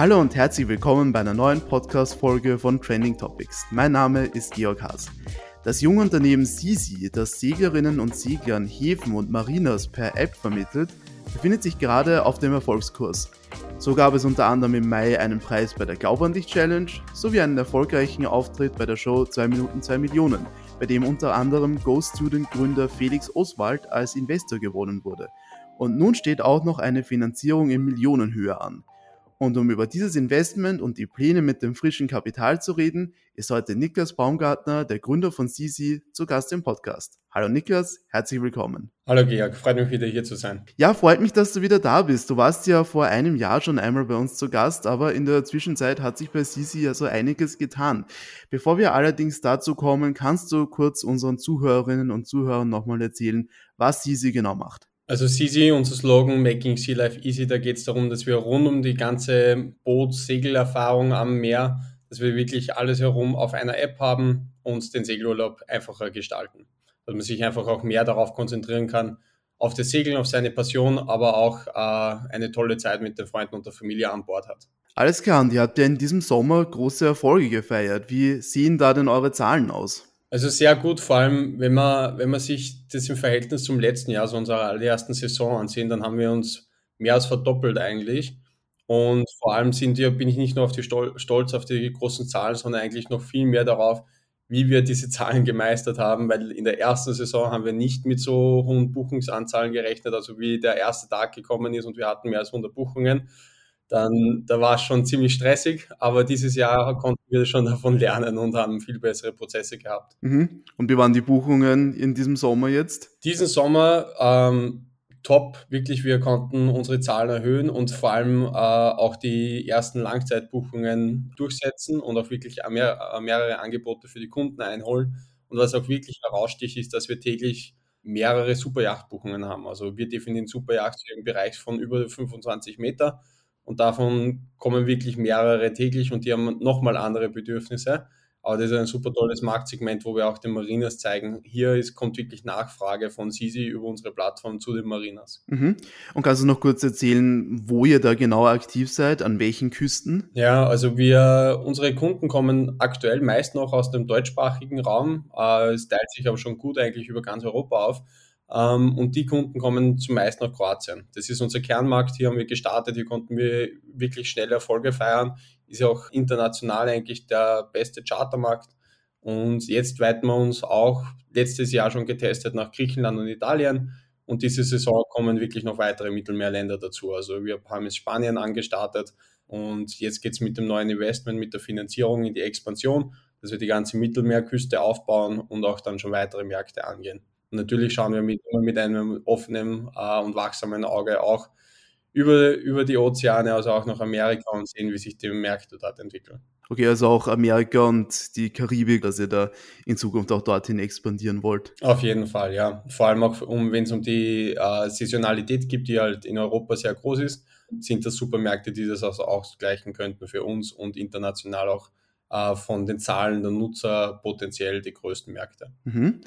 Hallo und herzlich willkommen bei einer neuen Podcast-Folge von Trending Topics. Mein Name ist Georg Haas. Das junge Unternehmen Sisi, das Seglerinnen und Seglern Häfen und Marinas per App vermittelt, befindet sich gerade auf dem Erfolgskurs. So gab es unter anderem im Mai einen Preis bei der Glaub dich Challenge sowie einen erfolgreichen Auftritt bei der Show 2 Minuten 2 Millionen, bei dem unter anderem Go Student Gründer Felix Oswald als Investor gewonnen wurde. Und nun steht auch noch eine Finanzierung in Millionenhöhe an. Und um über dieses Investment und die Pläne mit dem frischen Kapital zu reden, ist heute Niklas Baumgartner, der Gründer von Sisi, zu Gast im Podcast. Hallo Niklas, herzlich willkommen. Hallo Georg, freut mich wieder hier zu sein. Ja, freut mich, dass du wieder da bist. Du warst ja vor einem Jahr schon einmal bei uns zu Gast, aber in der Zwischenzeit hat sich bei Sisi ja so einiges getan. Bevor wir allerdings dazu kommen, kannst du kurz unseren Zuhörerinnen und Zuhörern nochmal erzählen, was Sisi genau macht. Also CC, unser Slogan Making Sea Life Easy, da geht es darum, dass wir rund um die ganze Boot-Segelerfahrung am Meer, dass wir wirklich alles herum auf einer App haben und den Segelurlaub einfacher gestalten. Dass man sich einfach auch mehr darauf konzentrieren kann, auf das Segeln, auf seine Passion, aber auch äh, eine tolle Zeit mit den Freunden und der Familie an Bord hat. Alles klar, und ihr habt ja in diesem Sommer große Erfolge gefeiert. Wie sehen da denn eure Zahlen aus? Also sehr gut, vor allem wenn man, wenn man sich das im Verhältnis zum letzten Jahr, so unserer allerersten Saison ansehen, dann haben wir uns mehr als verdoppelt eigentlich. Und vor allem sind wir, bin ich nicht nur auf die Stol stolz auf die großen Zahlen, sondern eigentlich noch viel mehr darauf, wie wir diese Zahlen gemeistert haben, weil in der ersten Saison haben wir nicht mit so hohen Buchungsanzahlen gerechnet, also wie der erste Tag gekommen ist und wir hatten mehr als 100 Buchungen dann da war es schon ziemlich stressig, aber dieses Jahr konnten wir schon davon lernen und haben viel bessere Prozesse gehabt. Mhm. Und wie waren die Buchungen in diesem Sommer jetzt? Diesen Sommer ähm, top, wirklich, wir konnten unsere Zahlen erhöhen und vor allem äh, auch die ersten Langzeitbuchungen durchsetzen und auch wirklich mehr, äh, mehrere Angebote für die Kunden einholen. Und was auch wirklich heraussticht, ist, dass wir täglich mehrere Superjachtbuchungen haben. Also wir definieren Superjacht im Bereich von über 25 Meter und davon kommen wirklich mehrere täglich und die haben nochmal andere Bedürfnisse. Aber das ist ein super tolles Marktsegment, wo wir auch den Marinas zeigen. Hier ist, kommt wirklich Nachfrage von Sisi über unsere Plattform zu den Marinas. Mhm. Und kannst du noch kurz erzählen, wo ihr da genau aktiv seid, an welchen Küsten? Ja, also wir, unsere Kunden kommen aktuell meist noch aus dem deutschsprachigen Raum. Äh, es teilt sich aber schon gut eigentlich über ganz Europa auf. Ähm, und die Kunden kommen zumeist nach Kroatien. Das ist unser Kernmarkt. Hier haben wir gestartet. Hier konnten wir wirklich schnell Erfolge feiern. Ist ja auch international eigentlich der beste Chartermarkt. Und jetzt weiten wir uns auch letztes Jahr schon getestet nach Griechenland und Italien. Und diese Saison kommen wirklich noch weitere Mittelmeerländer dazu. Also wir haben jetzt Spanien angestartet und jetzt geht es mit dem neuen Investment, mit der Finanzierung in die Expansion, dass wir die ganze Mittelmeerküste aufbauen und auch dann schon weitere Märkte angehen. Und natürlich schauen wir mit, immer mit einem offenen äh, und wachsamen Auge auch über, über die Ozeane, also auch nach Amerika und sehen, wie sich die Märkte dort entwickeln. Okay, also auch Amerika und die Karibik, dass ihr da in Zukunft auch dorthin expandieren wollt. Auf jeden Fall, ja. Vor allem auch, um, wenn es um die äh, Saisonalität gibt, die halt in Europa sehr groß ist, sind das Supermärkte, die das also ausgleichen könnten für uns und international auch äh, von den Zahlen der Nutzer potenziell die größten Märkte. Mhm.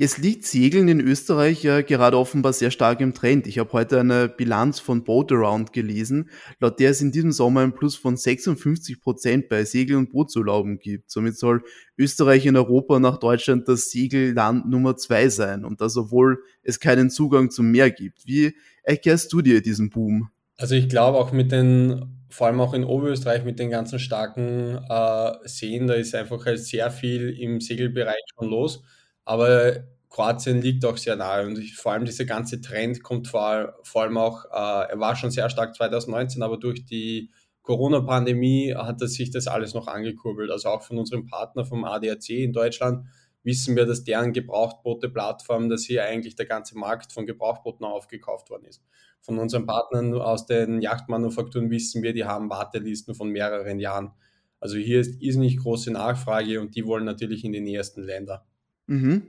Jetzt liegt Segeln in Österreich ja gerade offenbar sehr stark im Trend. Ich habe heute eine Bilanz von Boat Around gelesen, laut der es in diesem Sommer ein Plus von 56 Prozent bei Segel- und Bootsurlauben gibt. Somit soll Österreich in Europa nach Deutschland das Segelland Nummer zwei sein und das, obwohl es keinen Zugang zum Meer gibt. Wie erklärst du dir diesen Boom? Also ich glaube auch mit den, vor allem auch in Oberösterreich mit den ganzen starken äh, Seen, da ist einfach halt sehr viel im Segelbereich schon los aber Kroatien liegt auch sehr nahe und ich, vor allem dieser ganze Trend kommt vor, vor allem auch, äh, er war schon sehr stark 2019, aber durch die Corona-Pandemie hat sich das alles noch angekurbelt. Also auch von unserem Partner vom ADAC in Deutschland wissen wir, dass deren Gebrauchtboote-Plattform, dass hier eigentlich der ganze Markt von Gebrauchtbooten aufgekauft worden ist. Von unseren Partnern aus den Yachtmanufakturen wissen wir, die haben Wartelisten von mehreren Jahren. Also hier ist irrsinnig große Nachfrage und die wollen natürlich in die nähersten Länder. Mhm.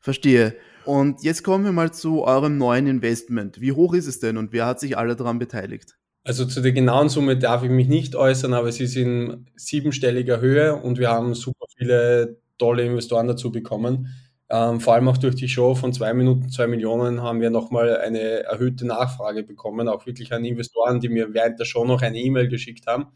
Verstehe. Und jetzt kommen wir mal zu eurem neuen Investment. Wie hoch ist es denn und wer hat sich alle daran beteiligt? Also zu der genauen Summe darf ich mich nicht äußern, aber sie ist in siebenstelliger Höhe und wir haben super viele tolle Investoren dazu bekommen. Ähm, vor allem auch durch die Show von zwei Minuten, zwei Millionen haben wir nochmal eine erhöhte Nachfrage bekommen, auch wirklich an Investoren, die mir während der Show noch eine E-Mail geschickt haben.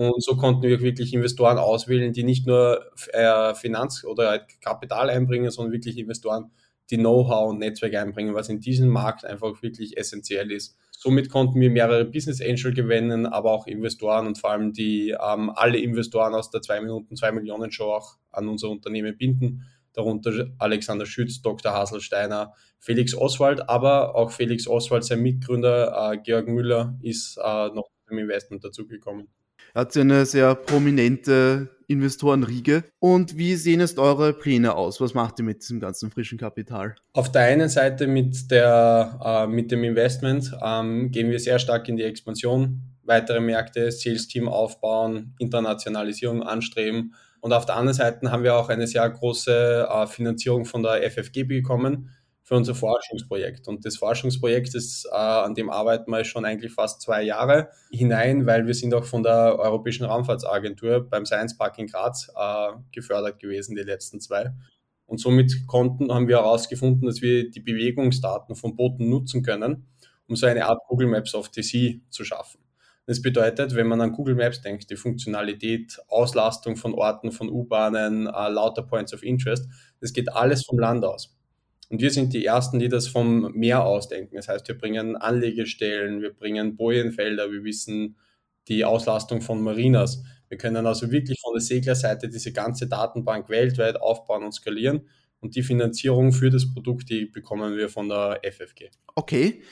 Und so konnten wir wirklich Investoren auswählen, die nicht nur äh, Finanz- oder halt Kapital einbringen, sondern wirklich Investoren, die Know-how und Netzwerk einbringen, was in diesem Markt einfach wirklich essentiell ist. Somit konnten wir mehrere Business Angel gewinnen, aber auch Investoren und vor allem die ähm, alle Investoren aus der 2 Minuten 2 Millionen Show auch an unser Unternehmen binden. Darunter Alexander Schütz, Dr. Haselsteiner, Felix Oswald, aber auch Felix Oswald, sein Mitgründer äh, Georg Müller, ist äh, noch im Investment dazugekommen. Er hat ja eine sehr prominente Investorenriege. Und wie sehen jetzt eure Pläne aus? Was macht ihr mit diesem ganzen frischen Kapital? Auf der einen Seite mit, der, äh, mit dem Investment ähm, gehen wir sehr stark in die Expansion, weitere Märkte, Sales-Team aufbauen, Internationalisierung anstreben. Und auf der anderen Seite haben wir auch eine sehr große äh, Finanzierung von der FFG bekommen für unser Forschungsprojekt. Und das Forschungsprojekt ist, äh, an dem arbeiten wir schon eigentlich fast zwei Jahre hinein, weil wir sind auch von der Europäischen Raumfahrtsagentur beim Science Park in Graz äh, gefördert gewesen, die letzten zwei. Und somit konnten, haben wir herausgefunden, dass wir die Bewegungsdaten von Booten nutzen können, um so eine Art Google Maps of the Sea zu schaffen. Das bedeutet, wenn man an Google Maps denkt, die Funktionalität, Auslastung von Orten, von U-Bahnen, äh, lauter Points of Interest, das geht alles vom Land aus. Und wir sind die Ersten, die das vom Meer aus denken. Das heißt, wir bringen Anlegestellen, wir bringen Bojenfelder, wir wissen die Auslastung von Marinas. Wir können also wirklich von der Seglerseite diese ganze Datenbank weltweit aufbauen und skalieren. Und die Finanzierung für das Produkt, die bekommen wir von der FFG. Okay.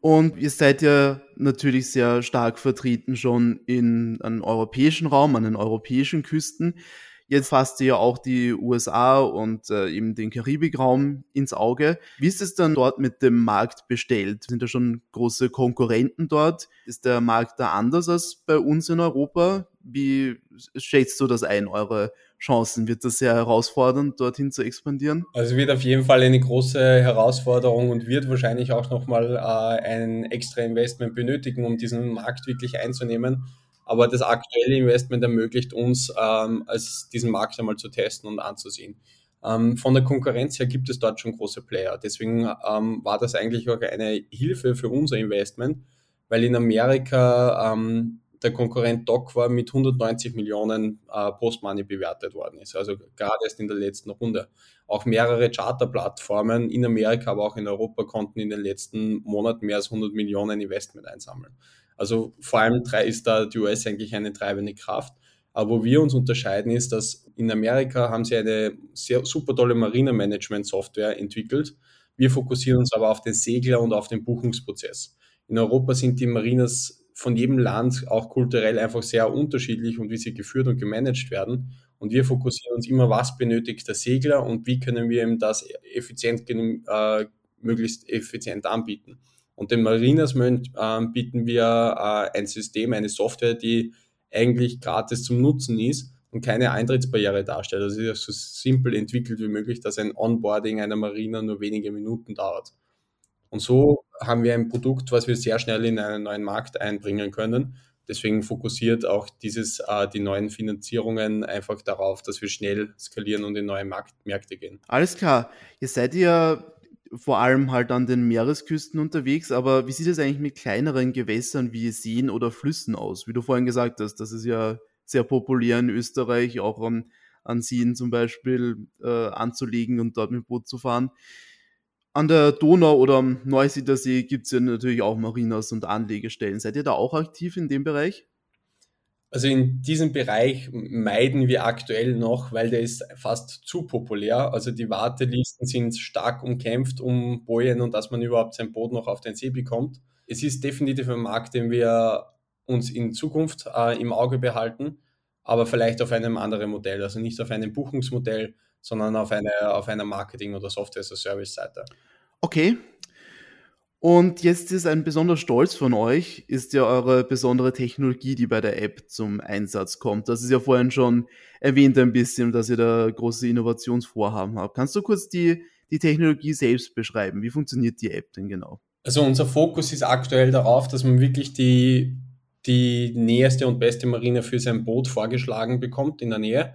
Und ihr seid ja natürlich sehr stark vertreten schon in einem europäischen Raum, an den europäischen Küsten. Jetzt fasst ihr ja auch die USA und äh, eben den Karibikraum ins Auge. Wie ist es dann dort mit dem Markt bestellt? Sind da schon große Konkurrenten dort? Ist der Markt da anders als bei uns in Europa? Wie schätzt du das ein, eure Chancen? Wird das sehr herausfordernd, dorthin zu expandieren? Also wird auf jeden Fall eine große Herausforderung und wird wahrscheinlich auch nochmal äh, ein extra Investment benötigen, um diesen Markt wirklich einzunehmen. Aber das aktuelle Investment ermöglicht uns, ähm, als diesen Markt einmal zu testen und anzusehen. Ähm, von der Konkurrenz her gibt es dort schon große Player. Deswegen ähm, war das eigentlich auch eine Hilfe für unser Investment, weil in Amerika ähm, der Konkurrent Doc war mit 190 Millionen äh, Postmoney bewertet worden ist. Also gerade erst in der letzten Runde. Auch mehrere Charterplattformen in Amerika, aber auch in Europa konnten in den letzten Monaten mehr als 100 Millionen Investment einsammeln. Also vor allem ist da die US eigentlich eine treibende Kraft. Aber wo wir uns unterscheiden, ist, dass in Amerika haben sie eine sehr super tolle Marina-Management-Software entwickelt. Wir fokussieren uns aber auf den Segler und auf den Buchungsprozess. In Europa sind die Marinas von jedem Land auch kulturell einfach sehr unterschiedlich und wie sie geführt und gemanagt werden. Und wir fokussieren uns immer, was benötigt der Segler und wie können wir ihm das effizient, äh, möglichst effizient anbieten. Und den Marinas äh, bieten wir äh, ein System, eine Software, die eigentlich gratis zum Nutzen ist und keine Eintrittsbarriere darstellt. Also ist so simpel entwickelt wie möglich, dass ein Onboarding einer Marina nur wenige Minuten dauert. Und so haben wir ein Produkt, was wir sehr schnell in einen neuen Markt einbringen können. Deswegen fokussiert auch dieses, äh, die neuen Finanzierungen einfach darauf, dass wir schnell skalieren und in neue Markt, Märkte gehen. Alles klar. Ihr seid ja vor allem halt an den Meeresküsten unterwegs, aber wie sieht es eigentlich mit kleineren Gewässern wie Seen oder Flüssen aus? Wie du vorhin gesagt hast, das ist ja sehr populär in Österreich, auch an, an Seen zum Beispiel äh, anzulegen und dort mit Boot zu fahren. An der Donau oder am Neusiedler See gibt es ja natürlich auch Marinas und Anlegestellen. Seid ihr da auch aktiv in dem Bereich? Also in diesem Bereich meiden wir aktuell noch, weil der ist fast zu populär. Also die Wartelisten sind stark umkämpft um Bojen und dass man überhaupt sein Boot noch auf den See bekommt. Es ist definitiv ein Markt, den wir uns in Zukunft äh, im Auge behalten, aber vielleicht auf einem anderen Modell. Also nicht auf einem Buchungsmodell, sondern auf, eine, auf einer Marketing- oder Software-as-a-Service-Seite. Okay, und jetzt ist ein besonderer Stolz von euch, ist ja eure besondere Technologie, die bei der App zum Einsatz kommt. Das ist ja vorhin schon erwähnt ein bisschen, dass ihr da große Innovationsvorhaben habt. Kannst du kurz die, die Technologie selbst beschreiben? Wie funktioniert die App denn genau? Also unser Fokus ist aktuell darauf, dass man wirklich die, die näherste und beste Marine für sein Boot vorgeschlagen bekommt in der Nähe.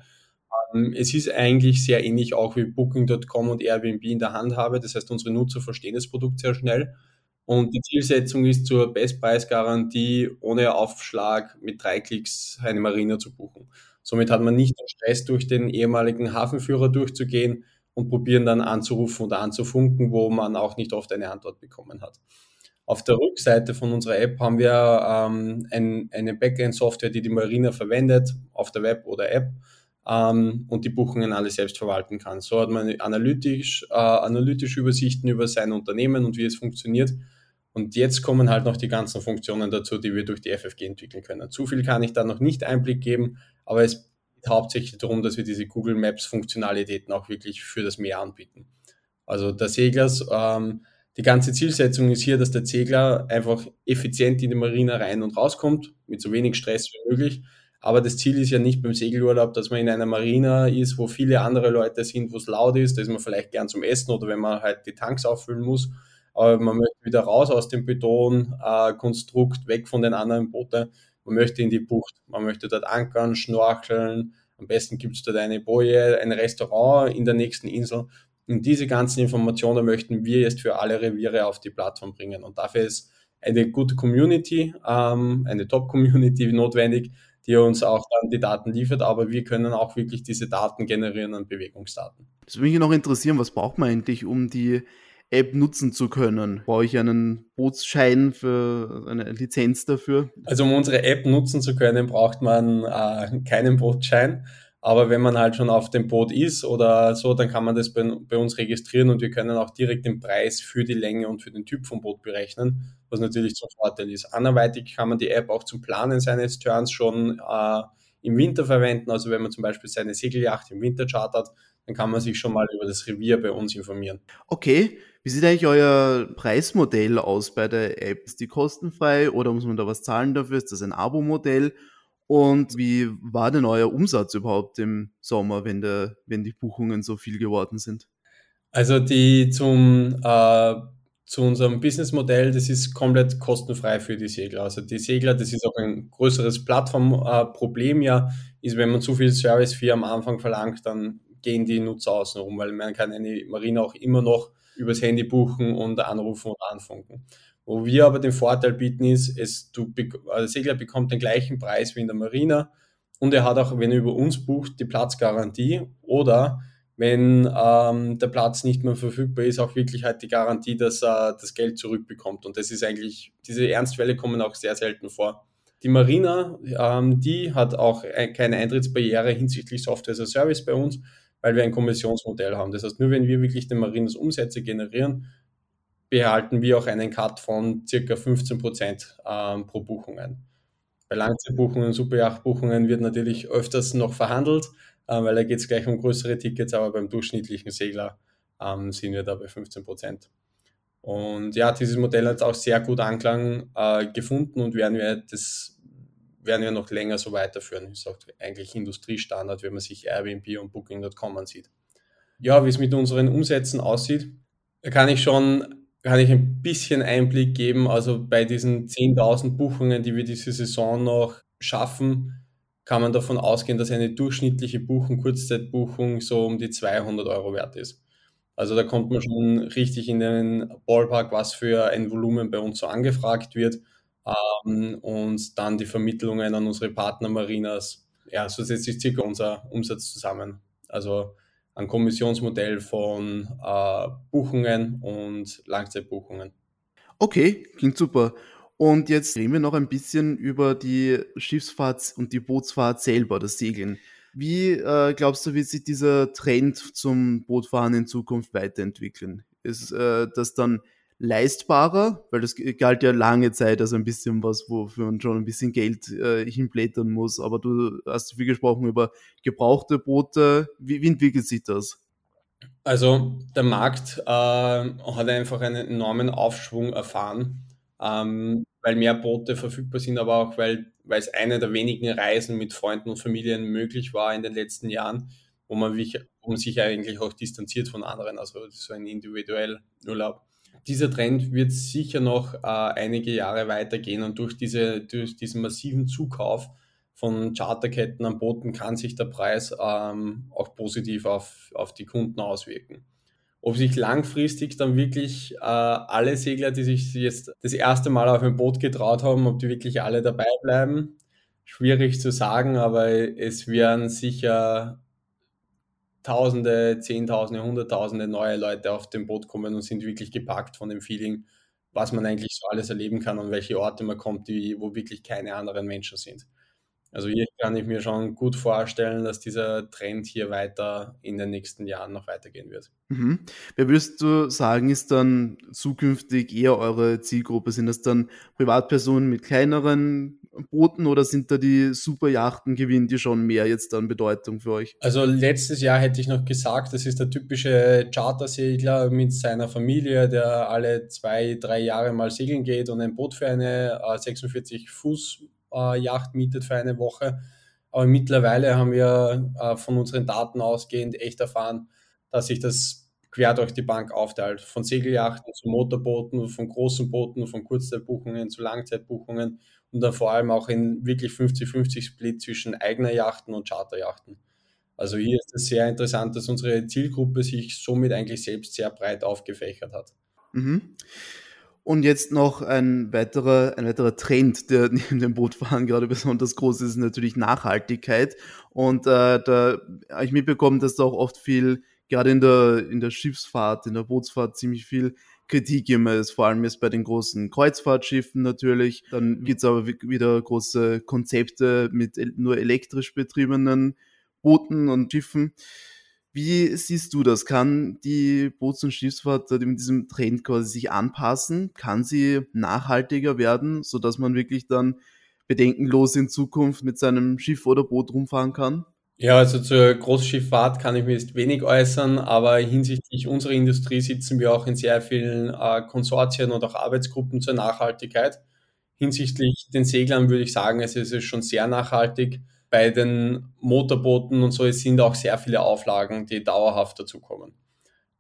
Ähm, es ist eigentlich sehr ähnlich auch wie Booking.com und Airbnb in der Hand habe. Das heißt, unsere Nutzer verstehen das Produkt sehr schnell. Und die Zielsetzung ist zur Bestpreisgarantie ohne Aufschlag mit drei Klicks eine Marina zu buchen. Somit hat man nicht den Stress, durch den ehemaligen Hafenführer durchzugehen und probieren dann anzurufen oder anzufunken, wo man auch nicht oft eine Antwort bekommen hat. Auf der Rückseite von unserer App haben wir ähm, ein, eine Backend-Software, die die Marina verwendet, auf der Web oder App ähm, und die Buchungen alle selbst verwalten kann. So hat man analytisch, äh, analytische Übersichten über sein Unternehmen und wie es funktioniert. Und jetzt kommen halt noch die ganzen Funktionen dazu, die wir durch die FFG entwickeln können. Zu viel kann ich da noch nicht Einblick geben, aber es geht hauptsächlich darum, dass wir diese Google Maps Funktionalitäten auch wirklich für das Meer anbieten. Also der Seglers ähm, die ganze Zielsetzung ist hier, dass der Segler einfach effizient in die Marina rein und rauskommt, mit so wenig Stress wie möglich. Aber das Ziel ist ja nicht beim Segelurlaub, dass man in einer Marina ist, wo viele andere Leute sind, wo es laut ist. Da ist man vielleicht gern zum Essen oder wenn man halt die Tanks auffüllen muss. Aber man möchte wieder raus aus dem Betonkonstrukt, äh, weg von den anderen Booten. Man möchte in die Bucht. Man möchte dort ankern, schnorcheln. Am besten gibt es dort eine Boje, ein Restaurant in der nächsten Insel. Und diese ganzen Informationen möchten wir jetzt für alle Reviere auf die Plattform bringen. Und dafür ist eine gute Community, ähm, eine Top-Community notwendig, die uns auch dann die Daten liefert, aber wir können auch wirklich diese Daten generieren an Bewegungsdaten. Das würde mich noch interessieren, was braucht man eigentlich, um die App nutzen zu können? Brauche ich einen Bootsschein für eine Lizenz dafür? Also um unsere App nutzen zu können, braucht man äh, keinen Bootsschein. Aber wenn man halt schon auf dem Boot ist oder so, dann kann man das bei, bei, uns registrieren und wir können auch direkt den Preis für die Länge und für den Typ vom Boot berechnen, was natürlich zum Vorteil ist. Anderweitig kann man die App auch zum Planen seines Turns schon äh, im Winter verwenden. Also wenn man zum Beispiel seine Segelyacht im Winter chartert, dann kann man sich schon mal über das Revier bei uns informieren. Okay, wie sieht eigentlich euer Preismodell aus bei der App? Ist die kostenfrei oder muss man da was zahlen dafür? Ist das ein Abo-Modell? Und wie war denn euer Umsatz überhaupt im Sommer, wenn, der, wenn die Buchungen so viel geworden sind? Also die zum, äh, zu unserem Businessmodell, das ist komplett kostenfrei für die Segler. Also die Segler, das ist auch ein größeres Plattformproblem äh, ja, ist, wenn man zu viel Service Fee am Anfang verlangt, dann gehen die Nutzer außen rum, weil man kann eine Marine auch immer noch übers Handy buchen und anrufen und anfunken. Wo wir aber den Vorteil bieten ist, es, du, also der Segler bekommt den gleichen Preis wie in der Marina und er hat auch, wenn er über uns bucht, die Platzgarantie oder wenn ähm, der Platz nicht mehr verfügbar ist, auch wirklich halt die Garantie, dass er das Geld zurückbekommt. Und das ist eigentlich, diese Ernstfälle kommen auch sehr selten vor. Die Marina, ähm, die hat auch keine Eintrittsbarriere hinsichtlich Software as a Service bei uns, weil wir ein Kommissionsmodell haben. Das heißt, nur wenn wir wirklich den Marinas Umsätze generieren, behalten wir auch einen Cut von circa 15 Prozent ähm, pro Buchungen. Bei Langzeitbuchungen, Superjachtbuchungen wird natürlich öfters noch verhandelt, äh, weil da geht es gleich um größere Tickets, aber beim durchschnittlichen Segler ähm, sind wir da bei 15 Prozent. Und ja, dieses Modell hat auch sehr gut Anklang äh, gefunden und werden wir das werden wir noch länger so weiterführen. Ich sage eigentlich Industriestandard, wenn man sich Airbnb und Booking.com ansieht. Ja, wie es mit unseren Umsätzen aussieht, kann ich schon kann ich ein bisschen Einblick geben. Also bei diesen 10.000 Buchungen, die wir diese Saison noch schaffen, kann man davon ausgehen, dass eine durchschnittliche Buchung, Kurzzeitbuchung so um die 200 Euro wert ist. Also da kommt man schon richtig in den Ballpark, was für ein Volumen bei uns so angefragt wird. Ähm, und dann die Vermittlungen an unsere Partnermarinas. Ja, so setzt sich circa unser Umsatz zusammen. Also ein Kommissionsmodell von äh, Buchungen und Langzeitbuchungen. Okay, klingt super. Und jetzt reden wir noch ein bisschen über die Schiffsfahrt und die Bootsfahrt selber, das Segeln. Wie äh, glaubst du, wird sich dieser Trend zum Bootfahren in Zukunft weiterentwickeln? Ist äh, das dann leistbarer, weil das galt ja lange Zeit als ein bisschen was, wofür man schon ein bisschen Geld äh, hinblättern muss. Aber du hast viel gesprochen über gebrauchte Boote. Wie, wie entwickelt sich das? Also der Markt äh, hat einfach einen enormen Aufschwung erfahren, ähm, weil mehr Boote verfügbar sind, aber auch weil, weil es eine der wenigen Reisen mit Freunden und Familien möglich war in den letzten Jahren, wo man, wo man sich eigentlich auch distanziert von anderen, also so ein individuell Urlaub dieser Trend wird sicher noch äh, einige Jahre weitergehen und durch, diese, durch diesen massiven Zukauf von Charterketten an Booten kann sich der Preis ähm, auch positiv auf, auf die Kunden auswirken. Ob sich langfristig dann wirklich äh, alle Segler, die sich jetzt das erste Mal auf ein Boot getraut haben, ob die wirklich alle dabei bleiben, schwierig zu sagen, aber es werden sicher Tausende, Zehntausende, Hunderttausende neue Leute auf dem Boot kommen und sind wirklich gepackt von dem Feeling, was man eigentlich so alles erleben kann und welche Orte man kommt, die, wo wirklich keine anderen Menschen sind. Also hier kann ich mir schon gut vorstellen, dass dieser Trend hier weiter in den nächsten Jahren noch weitergehen wird. Mhm. Wer würdest du sagen, ist dann zukünftig eher eure Zielgruppe? Sind das dann Privatpersonen mit kleineren Booten oder sind da die Superjachten, gewinnen die schon mehr jetzt an Bedeutung für euch? Also letztes Jahr hätte ich noch gesagt, das ist der typische Chartersegler mit seiner Familie, der alle zwei, drei Jahre mal segeln geht und ein Boot für eine 46 äh, Fuß äh, mietet für eine Woche. Aber mittlerweile haben wir äh, von unseren Daten ausgehend echt erfahren, dass sich das quer durch die Bank aufteilt. Von Segeljachten zu Motorbooten, von großen Booten, von Kurzzeitbuchungen zu Langzeitbuchungen und dann vor allem auch in wirklich 50-50 Split zwischen eigener Yachten und Charterjachten. Also hier ist es sehr interessant, dass unsere Zielgruppe sich somit eigentlich selbst sehr breit aufgefächert hat. Mhm. Und jetzt noch ein weiterer, ein weiterer Trend, der neben dem Bootfahren gerade besonders groß ist, ist natürlich Nachhaltigkeit. Und äh, da habe ich mitbekommen, dass da auch oft viel, gerade in der, in der Schiffsfahrt, in der Bootsfahrt, ziemlich viel Kritik immer ist, vor allem jetzt bei den großen Kreuzfahrtschiffen natürlich. Dann gibt es aber wieder große Konzepte mit nur elektrisch betriebenen Booten und Schiffen. Wie siehst du das? Kann die Boots- und Schiffsfahrt in diesem Trend quasi sich anpassen? Kann sie nachhaltiger werden, sodass man wirklich dann bedenkenlos in Zukunft mit seinem Schiff oder Boot rumfahren kann? Ja, also zur Großschifffahrt kann ich mir jetzt wenig äußern, aber hinsichtlich unserer Industrie sitzen wir auch in sehr vielen äh, Konsortien und auch Arbeitsgruppen zur Nachhaltigkeit. Hinsichtlich den Seglern würde ich sagen, es ist schon sehr nachhaltig bei den Motorbooten und so, es sind auch sehr viele Auflagen, die dauerhaft dazukommen.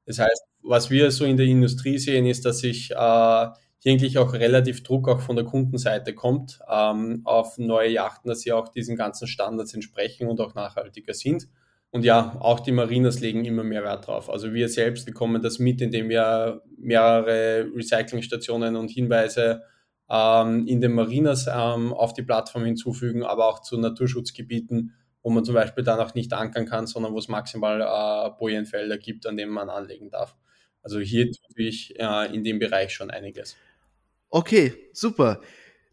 Das heißt, was wir so in der Industrie sehen, ist, dass sich äh, hier eigentlich auch relativ Druck auch von der Kundenseite kommt ähm, auf neue Yachten, dass sie auch diesen ganzen Standards entsprechen und auch nachhaltiger sind. Und ja, auch die Marinas legen immer mehr Wert drauf. Also wir selbst bekommen das mit, indem wir mehrere Recyclingstationen und Hinweise ähm, in den Marinas ähm, auf die Plattform hinzufügen, aber auch zu Naturschutzgebieten, wo man zum Beispiel dann auch nicht ankern kann, sondern wo es maximal äh, Bojenfelder gibt, an denen man anlegen darf. Also hier tue ich äh, in dem Bereich schon einiges. Okay, super.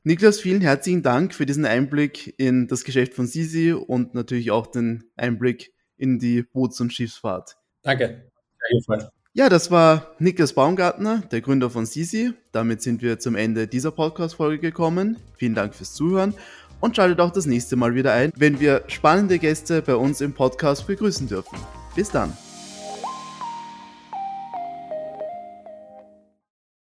Niklas, vielen herzlichen Dank für diesen Einblick in das Geschäft von Sisi und natürlich auch den Einblick in die Boots- und Schiffsfahrt. Danke. Ja, das war Niklas Baumgartner, der Gründer von Sisi. Damit sind wir zum Ende dieser Podcast-Folge gekommen. Vielen Dank fürs Zuhören und schaltet auch das nächste Mal wieder ein, wenn wir spannende Gäste bei uns im Podcast begrüßen dürfen. Bis dann.